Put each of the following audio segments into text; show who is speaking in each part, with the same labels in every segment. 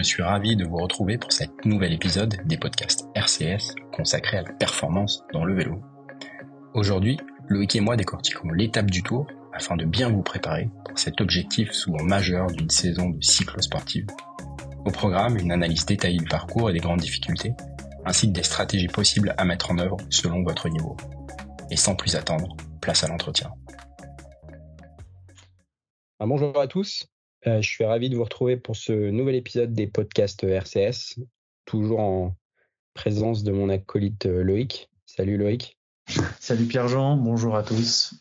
Speaker 1: Je suis ravi de vous retrouver pour cet nouvel épisode des podcasts RCS consacré à la performance dans le vélo. Aujourd'hui, Loïc et moi décortiquons l'étape du tour afin de bien vous préparer pour cet objectif souvent majeur d'une saison de cycle sportive. Au programme, une analyse détaillée du parcours et des grandes difficultés, ainsi que des stratégies possibles à mettre en œuvre selon votre niveau. Et sans plus attendre, place à l'entretien.
Speaker 2: Ah, bonjour à tous, euh, je suis ravi de vous retrouver pour ce nouvel épisode des podcasts RCS, toujours en présence de mon acolyte euh, Loïc. Salut Loïc.
Speaker 3: Salut Pierre-Jean, bonjour à tous.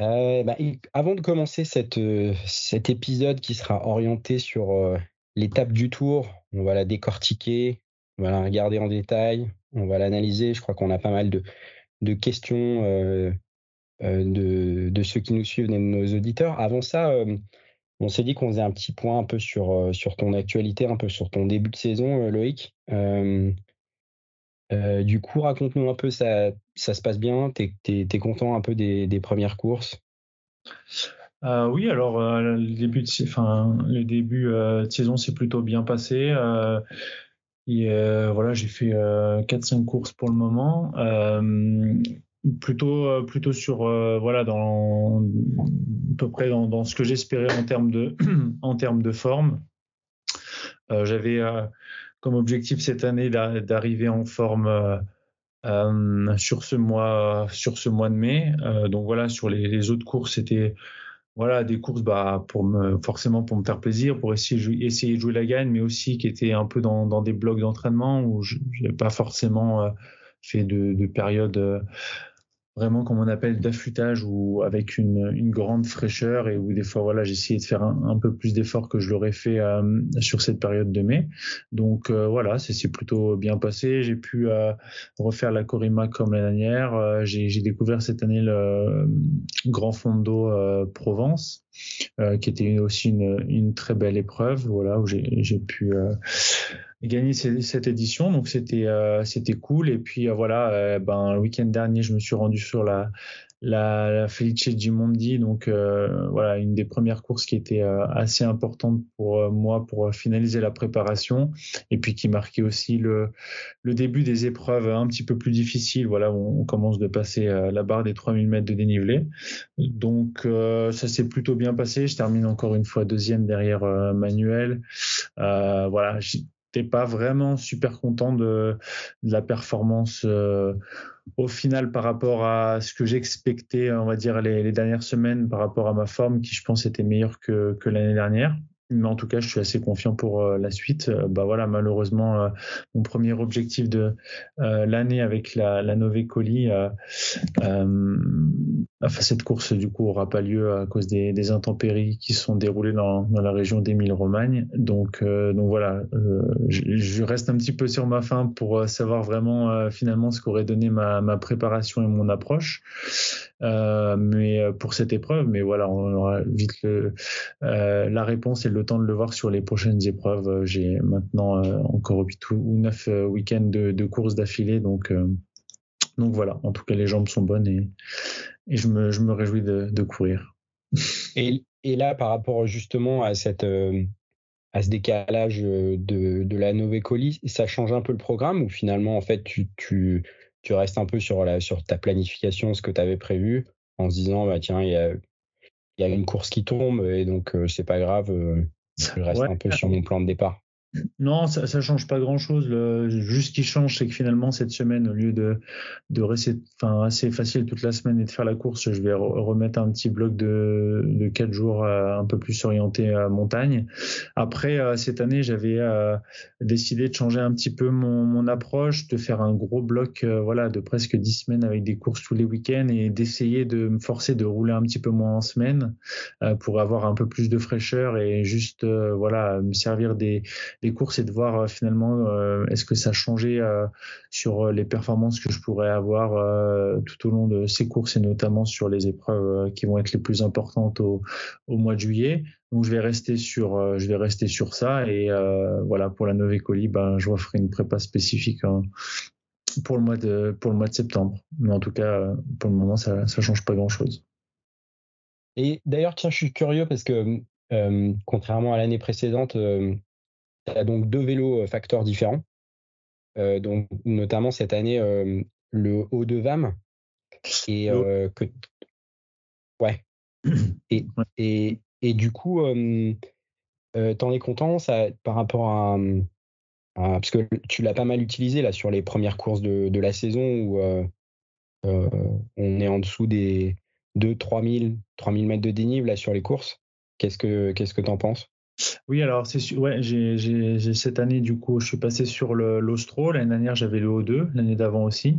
Speaker 2: Euh, bah, avant de commencer cette, cet épisode qui sera orienté sur l'étape du tour, on va la décortiquer, on va la regarder en détail, on va l'analyser. Je crois qu'on a pas mal de, de questions de, de, ceux qui nous suivent, de nos auditeurs. Avant ça, on s'est dit qu'on faisait un petit point un peu sur, euh, ton actualité, un peu sur ton début de saison, euh, Loïc. Euh, du coup, raconte-nous un peu, ça, ça se passe bien? Tu es, content un peu des, premières courses?
Speaker 3: Oui, alors le début de, le début, saison s'est plutôt bien passé. Voilà, j'ai fait 4-5 courses pour le moment plutôt euh, plutôt sur euh, voilà dans à peu près dans, ce que j'espérais en termes de en termes de forme. Euh, j'avais comme objectif cette année d'arriver en forme sur ce mois sur ce mois de mai. Donc voilà sur les, autres courses c'était voilà des courses bah pour me forcément pour me faire plaisir pour essayer essayer de jouer la gagne mais aussi qui étaient un peu dans, dans des blocs d'entraînement où je n'ai pas forcément fait de, de période vraiment comme on appelle d'affûtage ou avec une, une, grande fraîcheur et où des fois voilà j'ai essayé de faire un, peu plus d'efforts que je l'aurais fait euh, sur cette période de mai. Donc euh, voilà c'est plutôt bien passé. J'ai pu euh, refaire la Corima comme l'année dernière. J'ai découvert cette année le Grand Fondo Provence qui était aussi une, une, très belle épreuve. Voilà où j'ai pu gagné cette édition, donc c'était euh, c'était cool. Et puis euh, voilà, euh, ben le week-end dernier, je me suis rendu sur la la, la Felice Gimondi, donc voilà une des premières courses qui était assez importante pour moi pour finaliser la préparation, et puis qui marquait aussi le le début des épreuves un petit peu plus difficiles. Voilà, on, on commence de passer la barre des 3000 mètres de dénivelé. Donc ça s'est plutôt bien passé. Je termine encore une fois deuxième derrière Manuel. voilà, pas vraiment super content de, la performance euh, au final par rapport à ce que j'expectais, on va dire, les, dernières semaines par rapport à ma forme qui, je pense, était meilleure que l'année dernière mais en tout cas, je suis assez confiant pour euh, la suite. Euh, bah voilà, malheureusement, euh, mon premier objectif de l'année avec la, la Nové Colis, enfin cette course du coup aura pas lieu à cause des, intempéries qui sont déroulées dans, la région d'Émile-Romagne. Donc, donc voilà, je, reste un petit peu sur ma faim pour savoir vraiment finalement ce qu'aurait donné ma préparation et mon approche. Euh, mais euh, pour cette épreuve. Mais voilà, on aura vite euh, la réponse et le temps de le voir sur les prochaines épreuves. J'ai maintenant encore 8 ou 9 week-ends de, de courses d'affilée, donc voilà. En tout cas, les jambes sont bonnes et, je me réjouis de, courir.
Speaker 2: Et, là, par rapport justement à cette à ce décalage de, de la Nové Colis, ça change un peu le programme ou finalement, en fait, tu, tu restes un peu sur, la, sur ta planification, ce que tu avais prévu, en se disant, bah, tiens, il y a, y a, une course qui tombe, et donc euh, c'est pas grave, euh, je reste un peu sur mon plan de départ.
Speaker 3: Non, ça, ça change pas grand chose. Le, juste ce qui change, c'est que finalement, cette semaine, au lieu de, rester assez facile toute la semaine et de faire la course, je vais remettre un petit bloc de, de quatre jours euh, un peu plus orienté à montagne. Après, euh, cette année, j'avais euh, décidé de changer un petit peu mon, approche, de faire un gros bloc, voilà, de presque dix semaines avec des courses tous les week-ends et d'essayer de me forcer de rouler un petit peu moins en semaine pour avoir un peu plus de fraîcheur et juste, voilà, me servir des les courses et de voir euh, finalement euh, est-ce que ça a changé euh, sur les performances que je pourrais avoir tout au long de ces courses et notamment sur les épreuves qui vont être les plus importantes au, mois de juillet. Donc je vais rester sur, je vais rester sur ça et voilà pour la Nové Colis, ben je ferai une prépa spécifique hein, pour le mois de pour le mois de septembre. Mais en tout cas, pour le moment, ça ça change pas grand chose.
Speaker 2: Et d'ailleurs, tiens, je suis curieux parce que contrairement à l'année précédente, as donc deux vélos facteurs différents. donc, notamment cette année, le haut de VAM. Et que. Ouais. Et, et, et du coup, t'en es content ça, par rapport à, Parce que tu l'as pas mal utilisé là sur les premières courses de, de la saison où on est en dessous des 2 3000 3000 mètres de dénivelé là sur les courses. Qu'est-ce que qu'est-ce que t'en penses?
Speaker 3: Oui, alors c'est ouais, j'ai cette année du coup, je suis passé sur l'Ostro. L'année dernière, j'avais le O2, l'année d'avant aussi.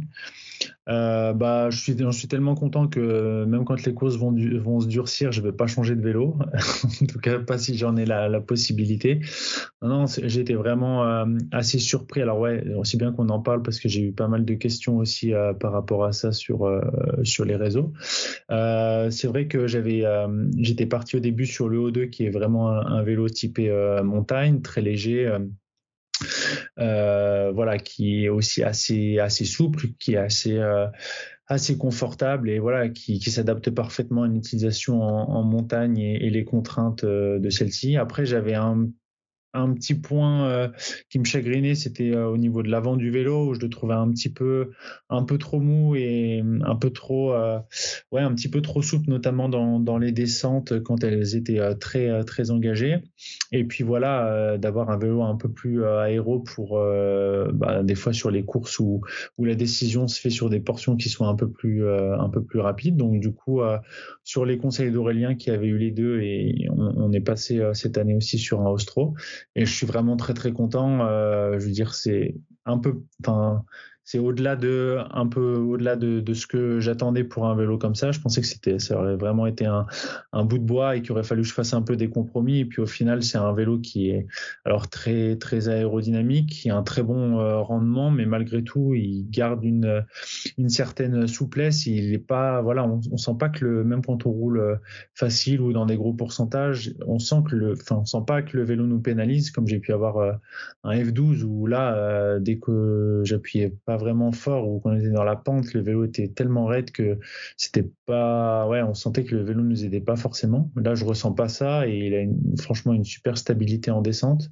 Speaker 3: Euh, bah, je suis, tellement content que même quand les courses vont, se durcir, je ne vais pas changer de vélo. en tout cas, pas si j'en ai la, possibilité. Non, non été vraiment euh, assez surpris. Alors ouais, aussi bien qu'on en parle parce que j'ai eu pas mal de questions aussi euh, par rapport à ça sur les réseaux. c'est vrai que j'avais, j'étais parti au début sur le O2 qui est vraiment un vélo typé montagne, très léger euh, voilà, qui est aussi assez, assez souple, qui est assez, euh, assez confortable et voilà, qui, qui s'adapte parfaitement à une utilisation en, montagne et, et, les contraintes euh, de celle-ci. Après, j'avais un un petit point euh, qui me chagrinait, c'était euh, au niveau de l'avant du vélo où je le trouvais un petit peu, un peu trop mou et un peu trop, euh, ouais, un petit peu trop souple, notamment dans, dans les descentes quand elles étaient très, très engagées. Et puis voilà, d'avoir un vélo un peu plus aéro pour, bah, des fois sur les courses où, où la décision se fait sur des portions qui sont un peu plus, un peu plus rapides. Donc du coup, sur les conseils d'Aurélien qui avait eu les deux et on, on est passé cette année aussi sur un Ostro et je suis vraiment très très content. Euh, je veux dire, c'est un peu, enfin, c'est au-delà de un peu au-delà de, de ce que j'attendais pour un vélo comme ça. Je pensais que c'était ça aurait vraiment été un, un bout de bois et qu'il aurait fallu que je fasse un peu des compromis. Et puis au final, c'est un vélo qui est alors très très aérodynamique, qui a un très bon euh, rendement, mais malgré tout, il garde une une certaine souplesse. Il est pas voilà, on, on sent pas que le même quand on roule euh, facile ou dans des gros pourcentages, on sent que le enfin on sent pas que le vélo nous pénalise comme j'ai pu avoir euh, un F12 où là dès que j'appuyais pas vraiment fort ou quand on était dans la pente, le vélo était tellement raide que c'était pas, ouais, on sentait que le vélo nous aidait pas forcément. Là, je ressens pas ça et il a franchement une super stabilité en descente.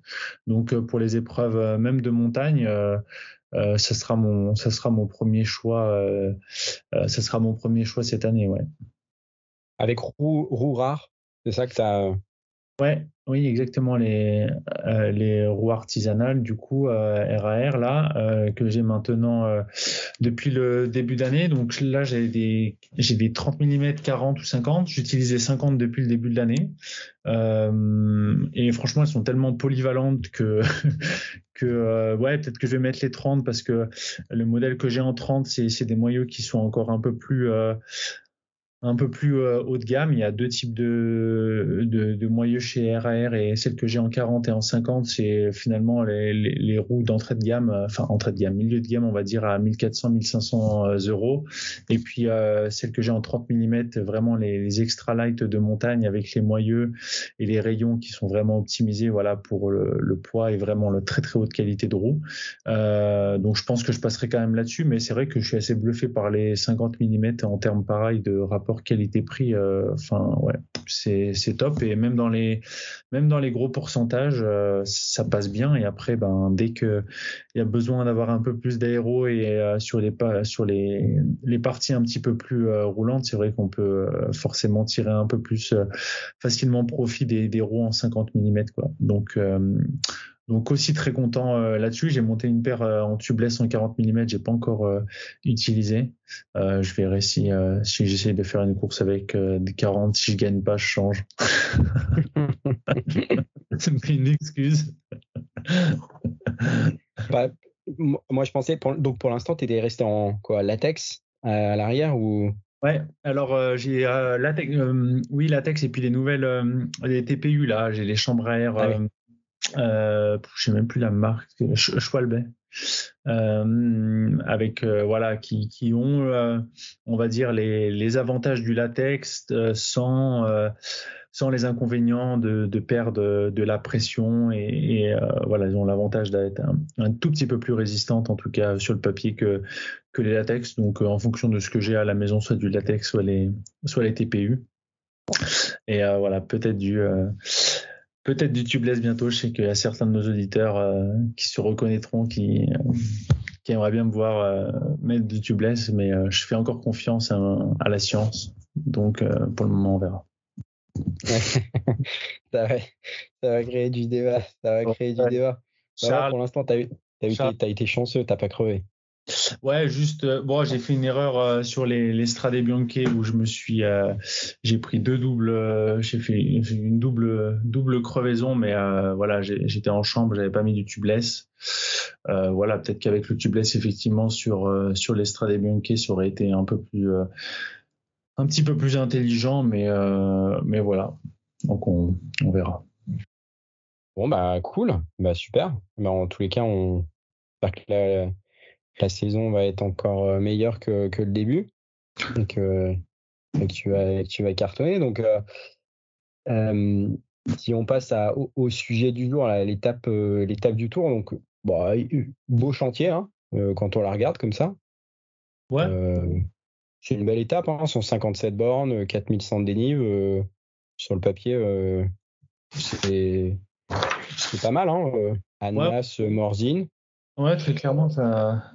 Speaker 3: Donc, euh, pour les épreuves euh, même de montagne, euh, ça sera mon, ça sera mon premier choix. ça sera mon premier choix cette année, ouais.
Speaker 2: Avec roue, roue rare, c'est ça que tu as
Speaker 3: Ouais, oui, exactement. Les, euh, les roues artisanales, du coup, euh, RAR, là, euh, que j'ai maintenant euh, depuis le début d'année. Donc là, j'ai des, j'ai des 30 mm 40 ou 50. J'utilisais 50 depuis le début de l'année. et franchement, elles sont tellement polyvalentes que, que ouais, peut-être que je vais mettre les 30 parce que le modèle que j'ai en 30, c'est, c'est des moyeux qui sont encore un peu plus un peu plus euh, haut de gamme. Il y a deux types de, de, de moyeux chez RAR et celle que j'ai en 40 et en 50, c'est finalement les, les, roues d'entrée de gamme, euh, enfin entrée de gamme, milieu de gamme, on va dire à 1400, 1500 euh, euros. Et puis euh, celle que j'ai en 30 mm, vraiment les, les, extra light de montagne avec les moyeux et les rayons qui sont vraiment optimisés, voilà, pour le, le poids et vraiment le très très haute qualité de roue. Donc je pense que je passerai quand même là-dessus, mais c'est vrai que je suis assez bluffé par les 50 mm en termes pareil de rapport qualité-prix, euh, enfin ouais, c'est top. Et même dans les même dans les gros pourcentages, euh, ça passe bien. Et après, ben dès que il y a besoin d'avoir un peu plus d'aéro et euh, sur les sur les les parties un petit peu plus roulantes, c'est vrai qu'on peut forcément tirer un peu plus facilement profit des, des roues en 50 mm quoi. Donc donc aussi très content euh, là-dessus. J'ai monté une paire euh, en tubeless en 40 mm, j'ai pas encore euh, utilisé. je verrai si, si j'essaie de faire une course avec des 40, si je gagne pas, je change. C'est une excuse.
Speaker 2: Bah, moi je pensais, donc pour l'instant, tu étais resté en quoi, latex à l'arrière ou?
Speaker 3: Ouais, alors j'ai latex, oui latex et puis les nouvelles, les TPU là, j'ai les chambres à air ah euh, je sais même plus la marque, Schwalbe, euh, avec euh, voilà qui, ont, euh, on va dire les, avantages du latex euh, sans sans les inconvénients de, perdre de la pression et, voilà ils ont l'avantage d'être un, tout petit peu plus résistante en tout cas sur le papier que que les latex. Donc en fonction de ce que j'ai à la maison soit du latex soit les soit les TPU et voilà peut-être du peut-être du tubeless bientôt. Je sais qu'il y a certains de nos auditeurs euh, qui se reconnaîtront, qui, qui aimeraient bien me voir mettre du tubeless, mais je fais encore confiance à, la science. Donc, pour le moment, on verra.
Speaker 2: ça, va, créer du débat. Ça va créer du débat. Pour l'instant, tu as, as, été chanceux, tu pas crevé.
Speaker 3: Ouais, juste, euh, bon, j'ai fait une erreur euh, sur les, les Strade où je me suis, euh, j'ai pris deux doubles, j'ai fait une double, double crevaison, mais voilà, j'étais en chambre, j'avais pas mis du tubeless. voilà, peut-être qu'avec le tubeless, effectivement, sur sur les Strade ça aurait été un peu plus, un petit peu plus intelligent, mais voilà, donc on, verra.
Speaker 2: Bon bah cool, bah super. Bah, en tous les cas, on que saison va être encore euh, meilleure que, que le début. Donc, euh, tu, vas, tu vas cartonner. Donc, euh, si on passe à, au, sujet du jour, l'étape l'étape du tour, donc bah, beau chantier hein, quand on la regarde comme ça.
Speaker 3: Ouais.
Speaker 2: c'est une belle étape, hein, 157 bornes, 4100 de dénive. sur le papier, c'est pas mal. Hein, Anas, Morzine.
Speaker 3: Ouais, très clairement,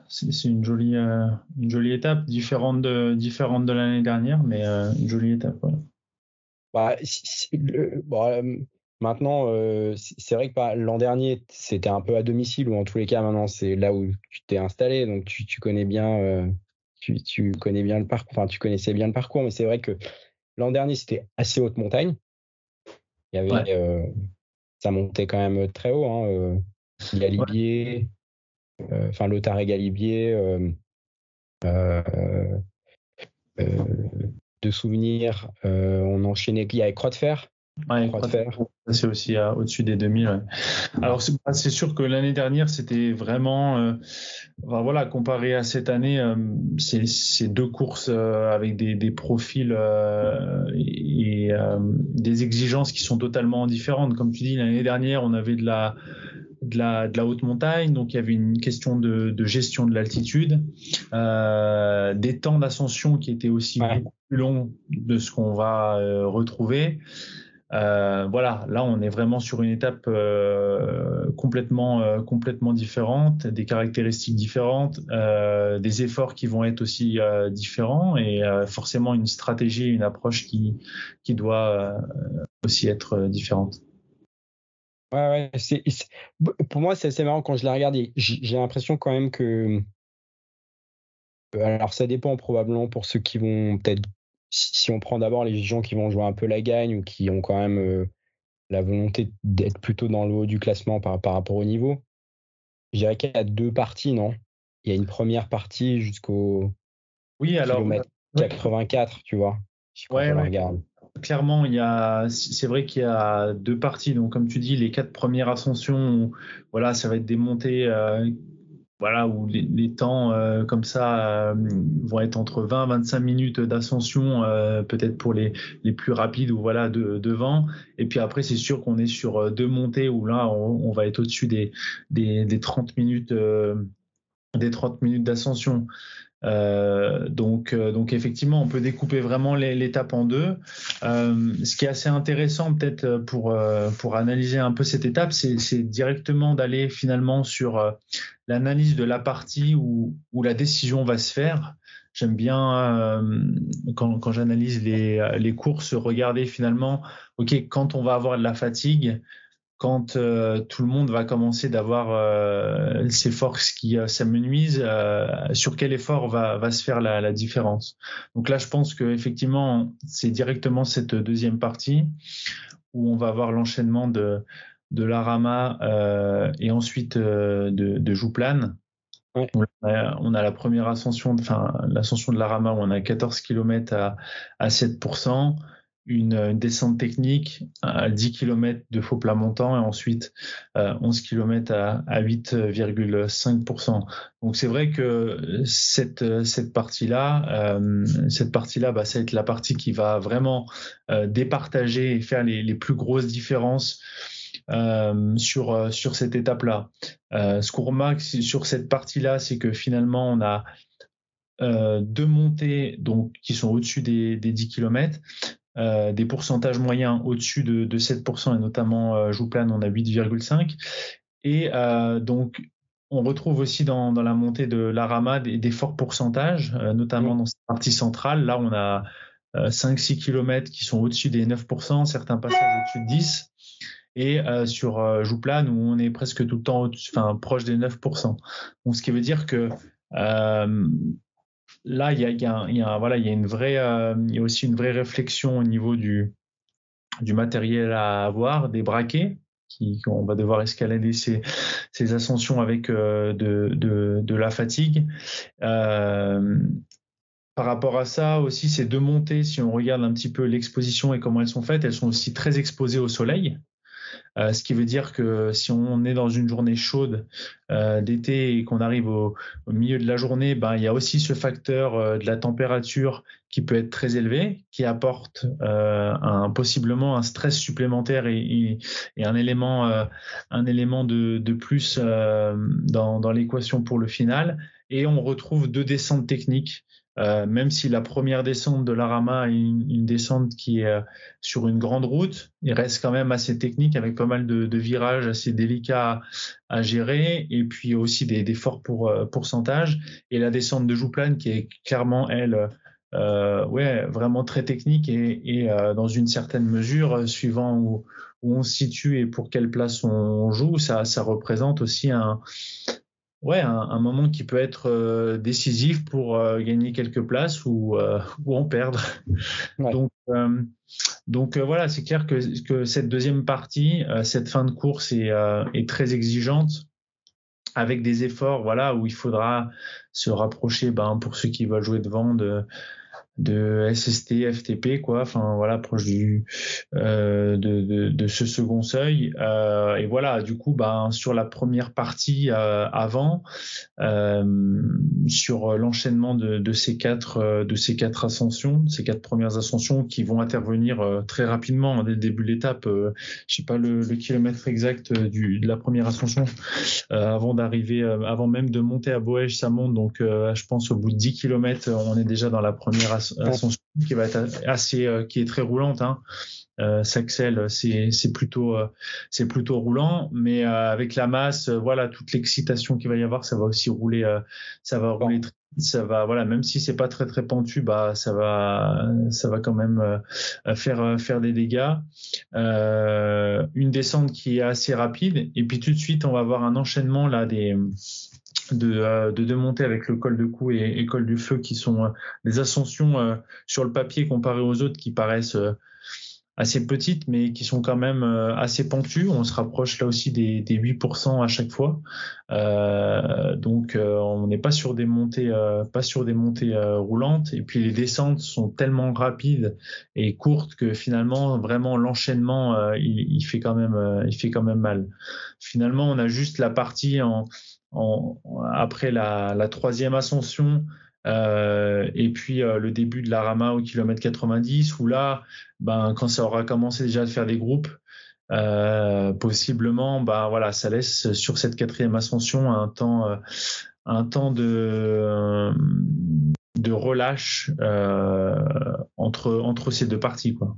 Speaker 3: c'est une jolie, euh, une jolie étape, différente de, différente de l'année dernière, mais euh, une jolie étape.
Speaker 2: Bah, euh, maintenant, c'est vrai que l'an dernier, c'était un peu à domicile, ou en tous les cas, maintenant, c'est là où tu t'es installé, donc tu, tu connais bien, tu, tu, connais bien le parcours, enfin, tu connaissais bien le parcours, mais c'est vrai que l'an dernier, c'était assez haute montagne. Il y avait, ça montait quand même très haut. Hein, il y a Libier, enfin Lothar et Galibier, euh, euh, de souvenirs, on enchaînait, il y avait Croix de Fer,
Speaker 3: Ouais, c'est aussi au-dessus des 2000. Alors c'est sûr que l'année dernière c'était vraiment, voilà, comparé à cette année, c'est deux courses avec des, des profils et, des exigences qui sont totalement différentes. Comme tu dis, l'année dernière on avait de la de la, de la haute montagne, donc il y avait une question de, de gestion de l'altitude, euh, des temps d'ascension qui étaient aussi beaucoup plus longs de ce qu'on va euh, retrouver. Euh, voilà, là on est vraiment sur une étape complètement complètement différente, des caractéristiques différentes, des efforts qui vont être aussi différents et forcément une stratégie, une approche qui qui doit aussi être différente.
Speaker 2: Ouais, ouais, c'est, pour moi, c'est assez marrant quand je l'ai regardé. J'ai l'impression quand même que. Euh, alors, ça dépend probablement pour ceux qui vont peut-être. Si on prend d'abord les gens qui vont jouer un peu la gagne ou qui ont quand même euh, la volonté d'être plutôt dans le haut du classement par, par rapport au niveau, je dirais qu'il y a deux parties, non? Il y a une première partie jusqu'au
Speaker 3: oui, alors, kilomètre
Speaker 2: 84, tu vois.
Speaker 3: ouais, regarde clairement, il y a, c'est vrai qu'il y a deux parties. Donc, comme tu dis, les quatre premières ascensions, voilà, ça va être des montées, euh, voilà, où les, temps euh, comme ça euh, vont être entre 20 et 25 minutes d'ascension, peut-être pour les, les plus rapides ou voilà de, devant. Et puis après, c'est sûr qu'on est sur deux montées où là, on, va être au-dessus des, des, des 30 minutes, des 30 minutes d'ascension. Euh, donc, euh, donc effectivement, on peut découper vraiment l'étape en deux. Euh, ce qui est assez intéressant peut-être pour pour analyser un peu cette étape, c'est directement d'aller finalement sur l'analyse de la partie où où la décision va se faire. J'aime bien quand, quand j'analyse les, les courses, regarder finalement, ok, quand on va avoir de la fatigue, quand euh, tout le monde va commencer d'avoir euh, ses forces qui euh, s'amenuisent, sur quel effort va, va se faire la, la, différence. Donc là, je pense que effectivement, c'est directement cette deuxième partie où on va avoir l'enchaînement de de l'Arama et ensuite de, de Jouplane. On, a, on, a, la première ascension, enfin l'ascension de l'Arama où on a 14 km à, à 7% une, descente technique à 10 km de faux plat montant et ensuite 11 km à, à 8,5%. Donc c'est vrai que cette, cette partie-là, euh, cette partie-là, bah, ça va être la partie qui va vraiment euh, départager et faire les, les plus grosses différences euh, sur, sur cette étape-là. Euh, ce qu'on remarque sur cette partie-là, c'est que finalement, on a euh, deux montées donc, qui sont au-dessus des, des 10 km, des pourcentages moyens au-dessus de, 7%, et notamment Jouplan, on a 8,5%. Et donc, on retrouve aussi dans, la montée de l'Arama des, des, forts pourcentages, notamment dans cette partie centrale. Là, on a 5-6 km qui sont au-dessus des 9%, certains passages au-dessus de 10% et euh, sur euh, Jouplan où on est presque tout le temps enfin, proche des 9%. Donc, ce qui veut dire que euh, là, il y a, une vraie, il y a aussi une vraie réflexion au niveau du, matériel à avoir, des braquets. Qui, on va devoir escalader ces, ascensions avec de, de, de, la fatigue. Euh, par rapport à ça aussi, ces deux montées, si on regarde un petit peu l'exposition et comment elles sont faites, elles sont aussi très exposées au soleil. Euh, ce qui veut dire que si on est dans une journée chaude euh, d'été et qu'on arrive au, milieu de la journée, ben, il y a aussi ce facteur euh, de la température qui peut être très élevé, qui apporte possiblement un stress supplémentaire et, un élément, de, plus dans l'équation pour le final. Et on retrouve deux descentes techniques euh, même si la première descente de l'Arama est une, descente qui est euh, sur une grande route, il reste quand même assez technique avec pas mal de, virages assez délicats à, gérer et puis aussi des, forts pour, euh, pourcentages. Et la descente de Jouplane qui est clairement, elle, ouais, vraiment très technique et, dans une certaine mesure, suivant où, on se situe et pour quelle place on joue, ça représente aussi un, ouais, un, moment qui peut être euh, décisif pour euh, gagner quelques places ou, euh, ou en perdre. Donc, donc voilà, c'est clair que, que, cette deuxième partie, cette fin de course est, est, très exigeante avec des efforts voilà, où il faudra se rapprocher ben, pour ceux qui veulent jouer devant de de SST, FTP, quoi. Enfin voilà, proche du euh, de, de, ce second seuil. Euh, et voilà, du coup, ben sur la première partie euh, avant, sur l'enchaînement de, ces quatre de ces quatre ascensions, ces quatre premières ascensions qui vont intervenir très rapidement dès le début de l'étape. je sais pas le, kilomètre exact du, de la première ascension avant d'arriver, avant même de monter à Boège, ça monte. Donc, je pense au bout de 10 km, on est déjà dans la première ascension qui va être assez, euh, qui est très roulante. Hein. Euh, Saxel, c'est plutôt euh, c'est plutôt roulant, mais euh, avec la masse, voilà toute l'excitation qu'il va y avoir, ça va aussi rouler, ça va rouler, ça va voilà même si c'est pas très très pentu, bah ça va ça va quand même faire faire des dégâts. une descente qui est assez rapide et puis tout de suite on va avoir un enchaînement là des de, de, monter avec le col de cou et, et col du feu qui sont euh, des ascensions euh, sur le papier comparées aux autres qui paraissent euh, assez petites mais qui sont quand même assez pentues. On se rapproche là aussi des, des 8% à chaque fois. Euh, donc on n'est pas sur des montées pas sur des montées roulantes et puis les descentes sont tellement rapides et courtes que finalement vraiment l'enchaînement il, il, fait quand même il fait quand même mal. Finalement on a juste la partie en après la, troisième ascension euh, et puis euh, le début de la Rama au kilomètre 90 où là, ben, quand ça aura commencé déjà à faire des groupes, euh, possiblement, ben voilà, ça laisse sur cette quatrième ascension un temps, un temps de de relâche entre entre ces deux parties quoi.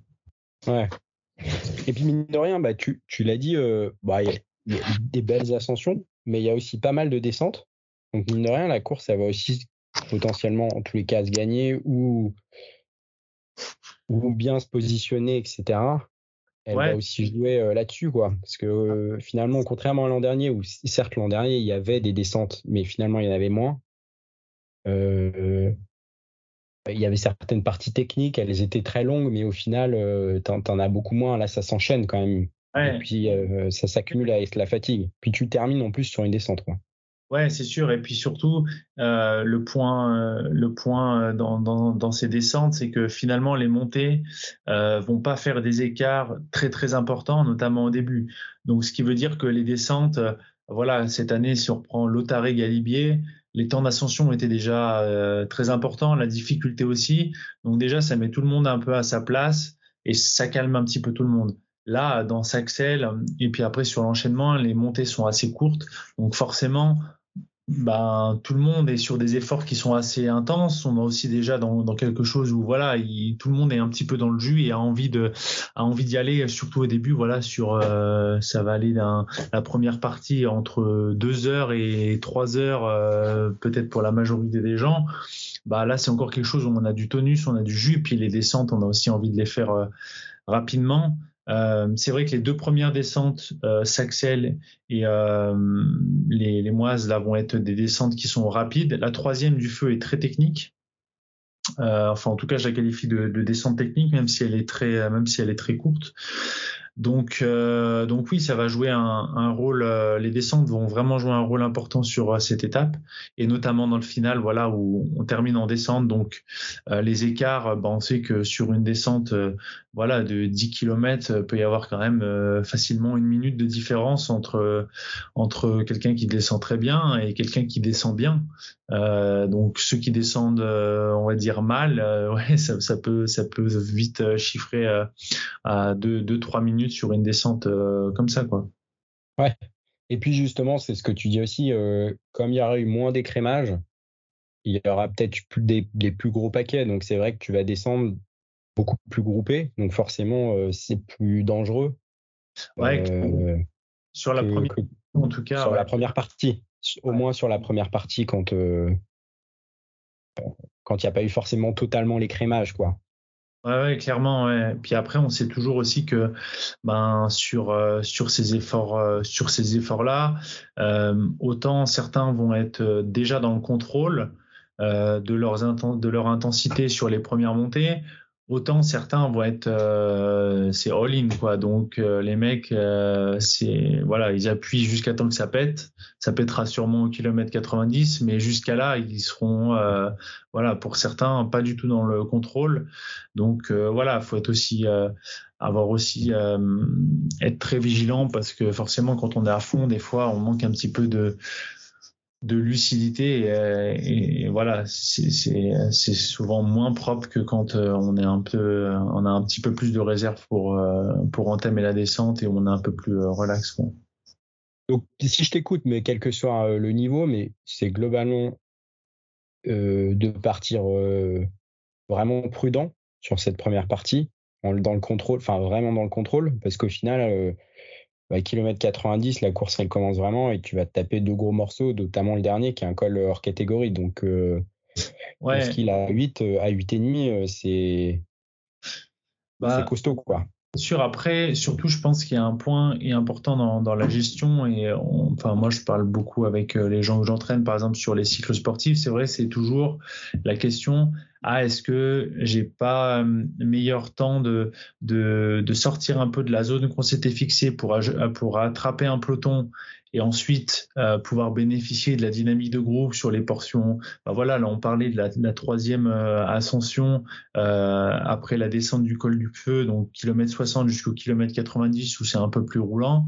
Speaker 2: Ouais. Et puis mine de rien, bah tu, tu l'as dit, bah il y, a des belles ascensions, mais il y a aussi pas mal de descentes. Donc, mine de rien, la course, ça va aussi potentiellement, en tous les cas, se gagner ou, ou bien se positionner, etc. Elle va aussi jouer euh, là-dessus, quoi. Parce que euh, finalement, contrairement à l'an dernier, où certes, l'an dernier, il y avait des descentes, mais finalement, il y en avait moins. Euh, il y avait certaines parties techniques, elles étaient très longues, mais au final, t'en, en as beaucoup moins. Là, ça s'enchaîne quand même. Et puis euh, ça s'accumule avec la fatigue. Puis tu termines en plus sur une descente. Quoi.
Speaker 3: Ouais, c'est sûr. Et puis surtout, euh, le point, euh, le point dans, dans, dans ces descentes, c'est que finalement les montées euh, vont pas faire des écarts très très importants, notamment au début. Donc, ce qui veut dire que les descentes, voilà, cette année, si on reprend Lotaré Galibier, les temps d'ascension étaient déjà très importants, la difficulté aussi. Donc déjà, ça met tout le monde un peu à sa place et ça calme un petit peu tout le monde. Là, dans Saxel, et puis après sur l'enchaînement, les montées sont assez courtes. Donc forcément, ben, tout le monde est sur des efforts qui sont assez intenses. On est aussi déjà dans, dans quelque chose où voilà, tout le monde est un petit peu dans le jus et a envie de a envie d'y aller. Surtout au début, voilà, sur euh, ça va aller dans la première partie entre deux heures et trois heures, euh, peut-être pour la majorité des gens. Bah là, c'est encore quelque chose où on a du tonus, on a du jus, puis les descentes, on a aussi envie de les faire euh, rapidement. Euh, c'est vrai que les deux premières descentes, euh, Saxel et euh, les, les Moises, là, vont être des descentes qui sont rapides. La troisième du feu est très technique. enfin, en tout cas, je la qualifie de, de, descente technique, même si elle est très, même si elle est très courte. Donc, euh, donc oui, ça va jouer un, rôle. Euh, les descentes vont vraiment jouer un rôle important sur euh, cette étape, et notamment dans le final, voilà où on termine en descente. Donc, les écarts, ben, on sait que sur une descente, voilà, de 10 km, peut y avoir quand même facilement une minute de différence entre entre quelqu'un qui descend très bien et quelqu'un qui descend bien. donc, ceux qui descendent, on va dire mal, ça, peut ça peut vite chiffrer à 2-3 minutes sur une descente euh, comme ça, quoi.
Speaker 2: Ouais. Et puis justement, c'est ce que tu dis aussi, euh, comme il y aura eu moins d'écrémage, il y aura peut-être plus des, plus gros paquets. Donc c'est vrai que tu vas descendre beaucoup plus groupé. Donc forcément, euh, c'est plus dangereux.
Speaker 3: Ouais. sur la première, en tout cas.
Speaker 2: Sur la première partie. Au moins sur la première partie, quand quand il n'y a pas eu forcément totalement l'écrémage, quoi.
Speaker 3: Ouais, clairement. Ouais. Puis après, on sait toujours aussi que ben sur euh, sur ces efforts euh, sur ces efforts là, euh, autant certains vont être déjà dans le contrôle de leurs de leur intensité sur les premières montées, autant certains vont être euh, c'est all in quoi. Donc euh, les mecs euh, c'est voilà ils appuient jusqu'à temps que ça pète. Ça pètera sûrement au kilomètre 90 mais jusqu'à là ils seront voilà pour certains pas du tout dans le contrôle. Donc voilà faut être aussi avoir aussi être très vigilant parce que forcément quand on est à fond des fois on manque un petit peu de de lucidité et, euh, voilà c'est souvent moins propre que quand euh, on est un peu on a un petit peu plus de réserve pour euh, pour entamer la descente et on est un peu plus relax
Speaker 2: donc si je t'écoute mais quel que soit le niveau mais c'est globalement de partir vraiment prudent sur cette première partie dans le contrôle enfin vraiment dans le contrôle parce qu'au final bah, kilomètre 90, la course elle commence vraiment et tu vas te taper deux gros morceaux, notamment le dernier qui est un col hors catégorie. Donc, euh, ouais. qu'il a 8 euh, à 8,5, euh, c'est bah, costaud quoi.
Speaker 3: Sûr, après, surtout, je pense qu'il y a un point important dans, dans la gestion. Et enfin, moi, je parle beaucoup avec euh, les gens que j'entraîne, par exemple, sur les cycles sportifs. C'est vrai, c'est toujours la question ah, est-ce que j'ai pas euh, meilleur temps de, de, de, sortir un peu de la zone qu'on s'était fixée pour, pour attraper un peloton et ensuite euh, pouvoir bénéficier de la dynamique de groupe sur les portions? Ben voilà, là on parlait de la, la troisième euh, ascension euh, après la descente du col du feu, donc kilomètre 60 jusqu'au kilomètre 90 où c'est un peu plus roulant.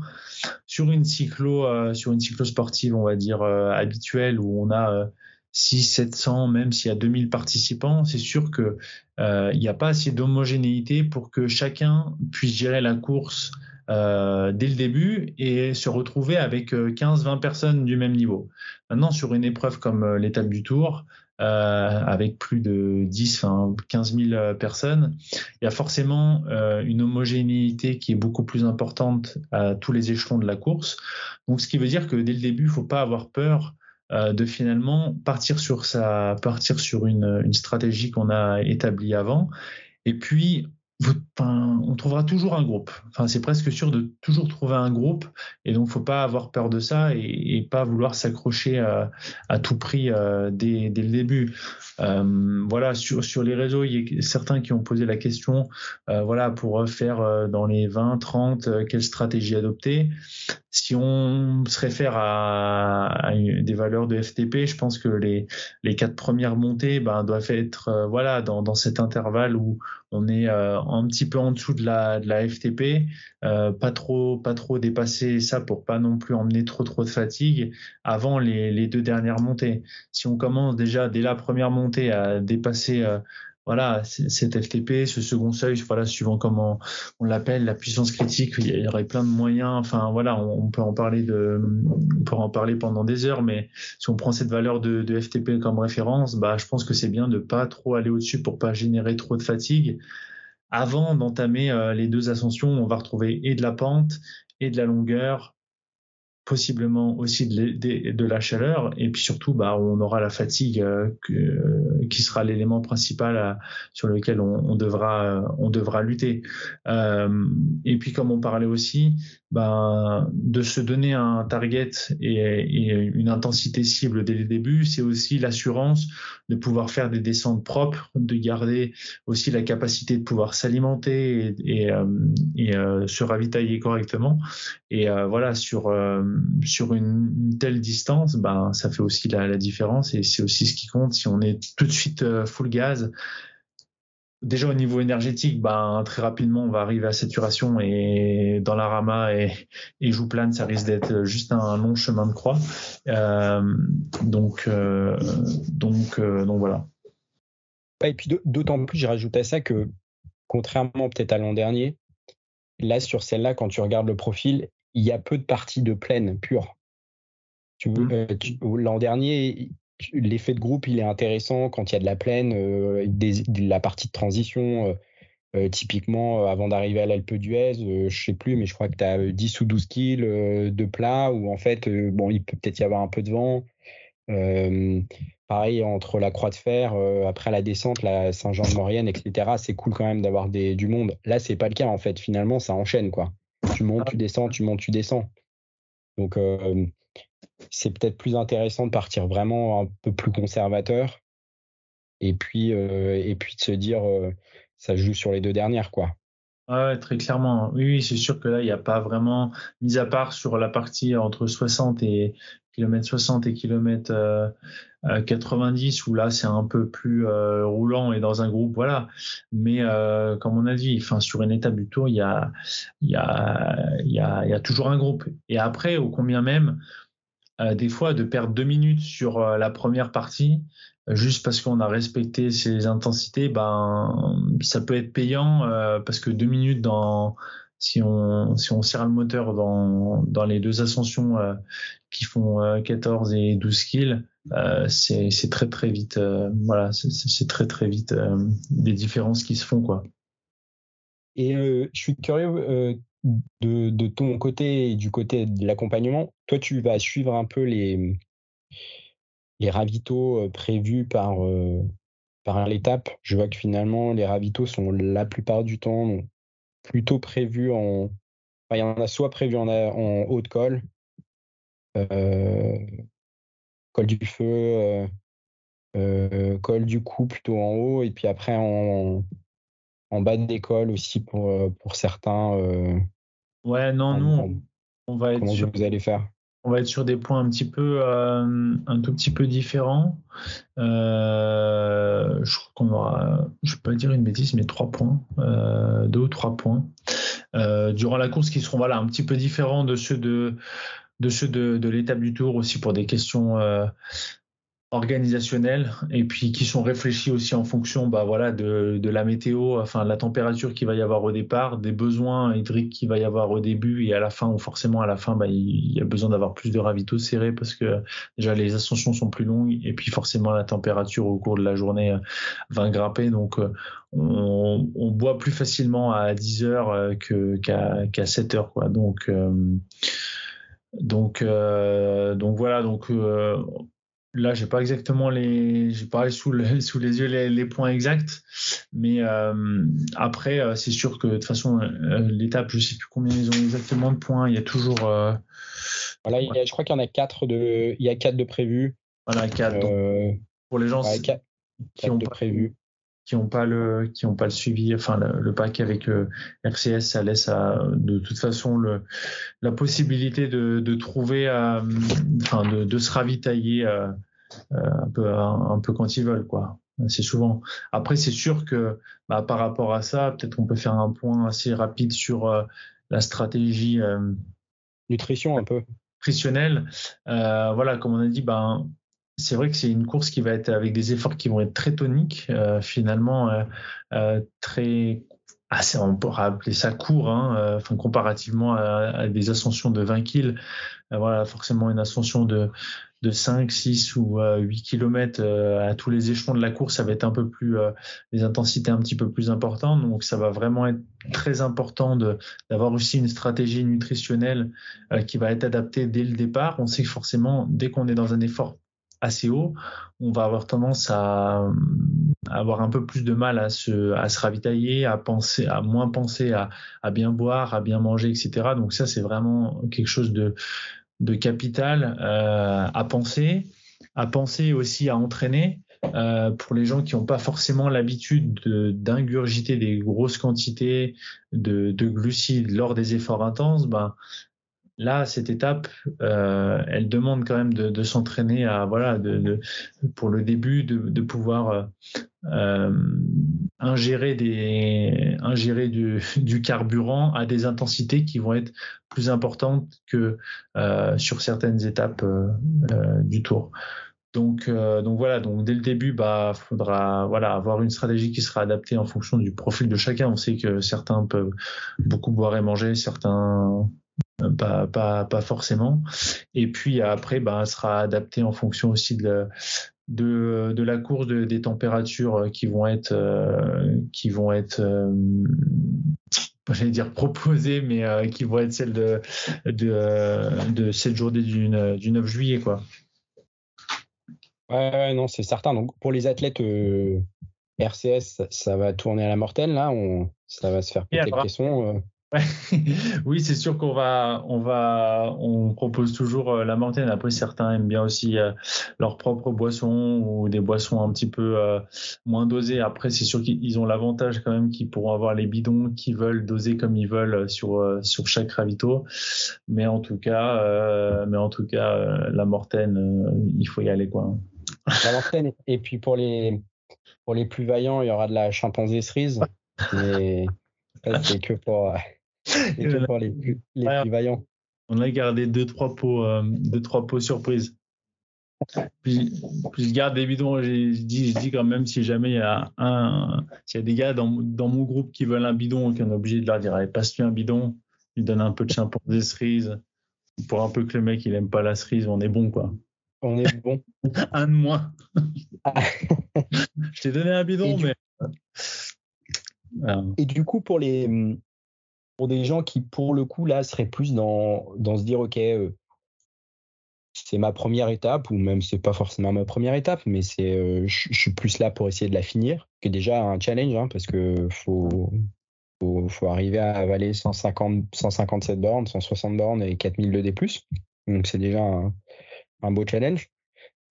Speaker 3: Sur une cyclo, euh, sur une cyclo sportive, on va dire habituelle où on a 6 700 même s'il y a 2000 participants, c'est sûr que il n'y a pas assez d'homogénéité pour que chacun puisse gérer la course euh, dès le début et se retrouver avec 15-20 euh, personnes du même niveau. Maintenant, sur une épreuve comme euh, l'étape du Tour, avec plus de 10, enfin 15 000 personnes, il y a forcément une homogénéité qui est beaucoup plus importante à tous les échelons de la course. Donc, ce qui veut dire que dès le début, il ne faut pas avoir peur de finalement partir sur sa, partir sur une, une stratégie qu'on a établie avant. Et puis, on trouvera toujours un groupe. Enfin, c'est presque sûr de toujours trouver un groupe, et donc faut pas avoir peur de ça et, pas vouloir s'accrocher à, tout prix euh, dès, le début. Euh, voilà, sur, les réseaux, il y a certains qui ont posé la question, euh, voilà, pour faire dans les 20, 30, quelle stratégie adopter Si on se réfère à, des valeurs de FTP, je pense que les, quatre premières montées ben, doivent être voilà dans, dans cet intervalle où on est un petit peu en dessous de la, FTP, euh, pas trop pas trop dépasser ça pour pas non plus emmener trop trop de fatigue avant les, deux dernières montées. Si on commence déjà dès la première montée à dépasser euh, voilà, cet FTP, ce second seuil, voilà, suivant comment on, l'appelle, la puissance critique, il y aurait plein de moyens. Enfin, voilà, on, peut en parler de, on peut en parler pendant des heures, mais si on prend cette valeur de, de FTP comme référence, bah, je pense que c'est bien de pas trop aller au-dessus pour pas générer trop de fatigue. Avant d'entamer euh, les deux ascensions, on va retrouver et de la pente et de la longueur possiblement aussi de, la chaleur. Et puis surtout bah on aura la fatigue euh, qui sera l'élément principal euh, sur lequel on, devra on devra lutter. Et puis comme on parlait aussi bah, de se donner un target et, une intensité cible dès le début c'est aussi l'assurance de pouvoir faire des descentes propres de garder aussi la capacité de pouvoir s'alimenter et, et, se ravitailler correctement et voilà sur sur une, telle distance, ben, ça fait aussi la, différence et c'est aussi ce qui compte. Si on est tout de suite euh, full gaz, déjà au niveau énergétique, ben, très rapidement, on va arriver à saturation et dans la rama et, et plane, ça risque d'être juste un, long chemin de croix. Euh, donc, euh, donc, donc voilà.
Speaker 2: Et puis d'autant plus, je rajoute à ça que contrairement peut-être à l'an dernier, là sur celle-là, quand tu regardes le profil, il y a peu de parties de plaine pure. Mmh. Euh, l'an dernier, l'effet de groupe, il est intéressant quand il y a de la plaine, euh, de la partie de transition. Euh, typiquement, avant d'arriver à l'Alpe d'Huez, je sais plus, mais je crois que tu as 10 ou 12 kills de plat où en fait, bon, il peut peut-être y avoir un peu de vent. pareil, entre la Croix de Fer, après la descente, la Saint-Jean-de-Maurienne, etc., c'est cool quand même d'avoir du monde. Là, c'est pas le cas en fait. Finalement, ça enchaîne quoi. Tu montes, tu descends, tu montes, tu descends. Donc, euh, c'est peut-être plus intéressant de partir vraiment un peu plus conservateur et puis, euh, et puis de se dire, euh, ça joue sur les deux dernières, quoi.
Speaker 3: Très clairement. Oui, c'est sûr que là, il n'y a pas vraiment, mis à part sur la partie entre 60 et km 60 et km 90 où là c'est un peu plus euh, roulant et dans un groupe voilà mais euh, comme on a dit enfin sur une étape du tour il y a y a y y a toujours un groupe et après au combien même euh, des fois de perdre deux minutes sur la première partie juste parce qu'on a respecté ses intensités ben ça peut être payant parce que deux minutes dans si on, si on serre le moteur dans, dans les deux ascensions euh, qui font 14 euh, et 12 kills, euh, c'est très très vite, voilà, c'est très très vite des différences qui se font quoi.
Speaker 2: Et je suis curieux de, ton côté et du côté de l'accompagnement. Toi, tu vas suivre un peu les, les ravitaux prévus par, par l'étape. Je vois que finalement, les ravitaux sont la plupart du temps plutôt prévu en. il y en a soit prévu en, haut de col, euh, du feu, euh, euh, col du cou plutôt en haut, et puis après en bas de l'école aussi pour, pour certains.
Speaker 3: ouais, non, nous, on, va être.
Speaker 2: Comment vous allez faire?
Speaker 3: on va être sur des points un petit peu, euh, un tout petit peu différents. Euh, je crois qu'on aura, je peux pas dire une bêtise, mais trois points, euh, deux ou trois points durant la course qui seront voilà un petit peu différents de ceux de de ceux de, de l'étape du Tour aussi pour des questions organisationnels et puis qui sont réfléchis aussi en fonction bah voilà de, de, la météo enfin de la température qu'il va y avoir au départ des besoins hydriques qu'il va y avoir au début et à la fin ou forcément à la fin bah, il y a besoin d'avoir plus de ravitaux serrés parce que déjà les ascensions sont plus longues et puis forcément la température au cours de la journée euh, va grimper. Donc euh, on, on boit plus facilement à 10 heures euh, que qu'à qu'à 7 heures quoi. Donc donc, donc voilà, donc Là, j'ai pas exactement les, j'ai pas sous, sous les yeux les, points exacts, mais euh, après, euh, c'est sûr que de toute façon, euh, l'étape, je sais plus combien ils ont exactement de points. Il y a toujours.
Speaker 2: voilà, il y a, je crois qu'il y en a quatre de, il y a quatre de prévus.
Speaker 3: Voilà, quatre. pour les gens
Speaker 2: qui ont de prévus
Speaker 3: qui n'ont pas le qui ont pas le suivi enfin le, pack avec euh, RCS ça laisse à, de toute façon le, la possibilité de, de trouver euh, enfin de, de, se ravitailler euh, un peu un, peu quand ils veulent quoi c'est souvent. Après c'est sûr que bah, par rapport à ça peut-être on peut faire un point assez rapide sur la stratégie
Speaker 2: nutrition un peu.
Speaker 3: nutritionnelle. Voilà comme on a dit ben c'est vrai que c'est une course qui va être avec des efforts qui vont être très toniques, finalement très assez, on pourrait appeler ça court, hein, enfin, comparativement à, des ascensions de 20 kills. voilà, forcément une ascension de de 5, 6 ou 8 km euh, à tous les échelons de la course, ça va être un peu plus, euh, les intensités un petit peu plus importantes. Donc, ça va vraiment être très important d'avoir aussi une stratégie nutritionnelle euh, qui va être adaptée dès le départ. On sait que forcément, dès qu'on est dans un effort assez haut, on va avoir tendance à, avoir un peu plus de mal à se, à se ravitailler, à penser, à moins penser à, à bien boire, à bien manger, etc. Donc ça, c'est vraiment quelque chose de, de capital euh, à penser, à penser aussi à entraîner. Euh, pour les gens qui n'ont pas forcément l'habitude d'ingurgiter des grosses quantités de, glucides lors des efforts intenses, ben, là, cette étape, euh, elle demande quand même de, s'entraîner à voilà, pour le début, de, pouvoir euh, ingérer des ingérer du, carburant à des intensités qui vont être plus importantes que euh, sur certaines étapes du Tour. Donc, donc voilà, donc dès le début, bah, faudra voilà avoir une stratégie qui sera adaptée en fonction du profil de chacun. On sait que certains peuvent beaucoup boire et manger, certains pas, pas, pas forcément. Et puis après, ben, sera adapté en fonction aussi de, de, de la course, des températures qui vont être, euh, qui vont être euh, j'allais dire proposées, mais euh, qui vont être celles de, de, de cette journée du, du 9 juillet. Quoi.
Speaker 2: Ouais, non, c'est certain. Donc pour les athlètes RCS, ça va tourner à la mortelle, là, on, ça va se faire péter le caisson.
Speaker 3: oui, c'est sûr qu'on va, on va, on propose toujours euh, la montagne. Après, certains aiment bien aussi euh, leur propre boisson ou des boissons un petit peu euh, moins dosées. Après, c'est sûr qu'ils ont l'avantage quand même qu'ils pourront avoir les bidons qu'ils veulent doser comme ils veulent sur sur chaque ravito. Mais en tout cas, mais en tout cas, la mortaine, il faut y aller quoi.
Speaker 2: La mortaine. Et puis pour les pour les plus vaillants, il y aura de la chimpanzé cerise. Mais c'est que pour et pour les plus, les plus vaillants.
Speaker 3: On a gardé deux, trois pots, euh, deux, trois pots surprises. Puis, puis, je garde des bidons. Je dis, je dis quand même si jamais il y a un, s'il y a des gars dans, dans, mon groupe qui veulent un bidon, qu'on est obligé de leur dire, allez, passe-lui un bidon, lui donne un peu de chimpanzé cerise. Pour un peu que le mec il aime pas la cerise, on est bon quoi.
Speaker 2: On est bon.
Speaker 3: un de moins. je t'ai donné un bidon, mais.
Speaker 2: Et du coup, pour les, pour des gens qui, pour le coup, là, seraient plus dans, dans se dire, OK, euh, c'est ma première étape, ou même c'est pas forcément ma première étape, mais c'est, euh, je suis plus là pour essayer de la finir, que déjà un challenge, hein, parce que faut, faut, arriver à avaler 150, 157 bornes, 160 bornes et 4000 de D+. Donc c'est déjà un beau challenge.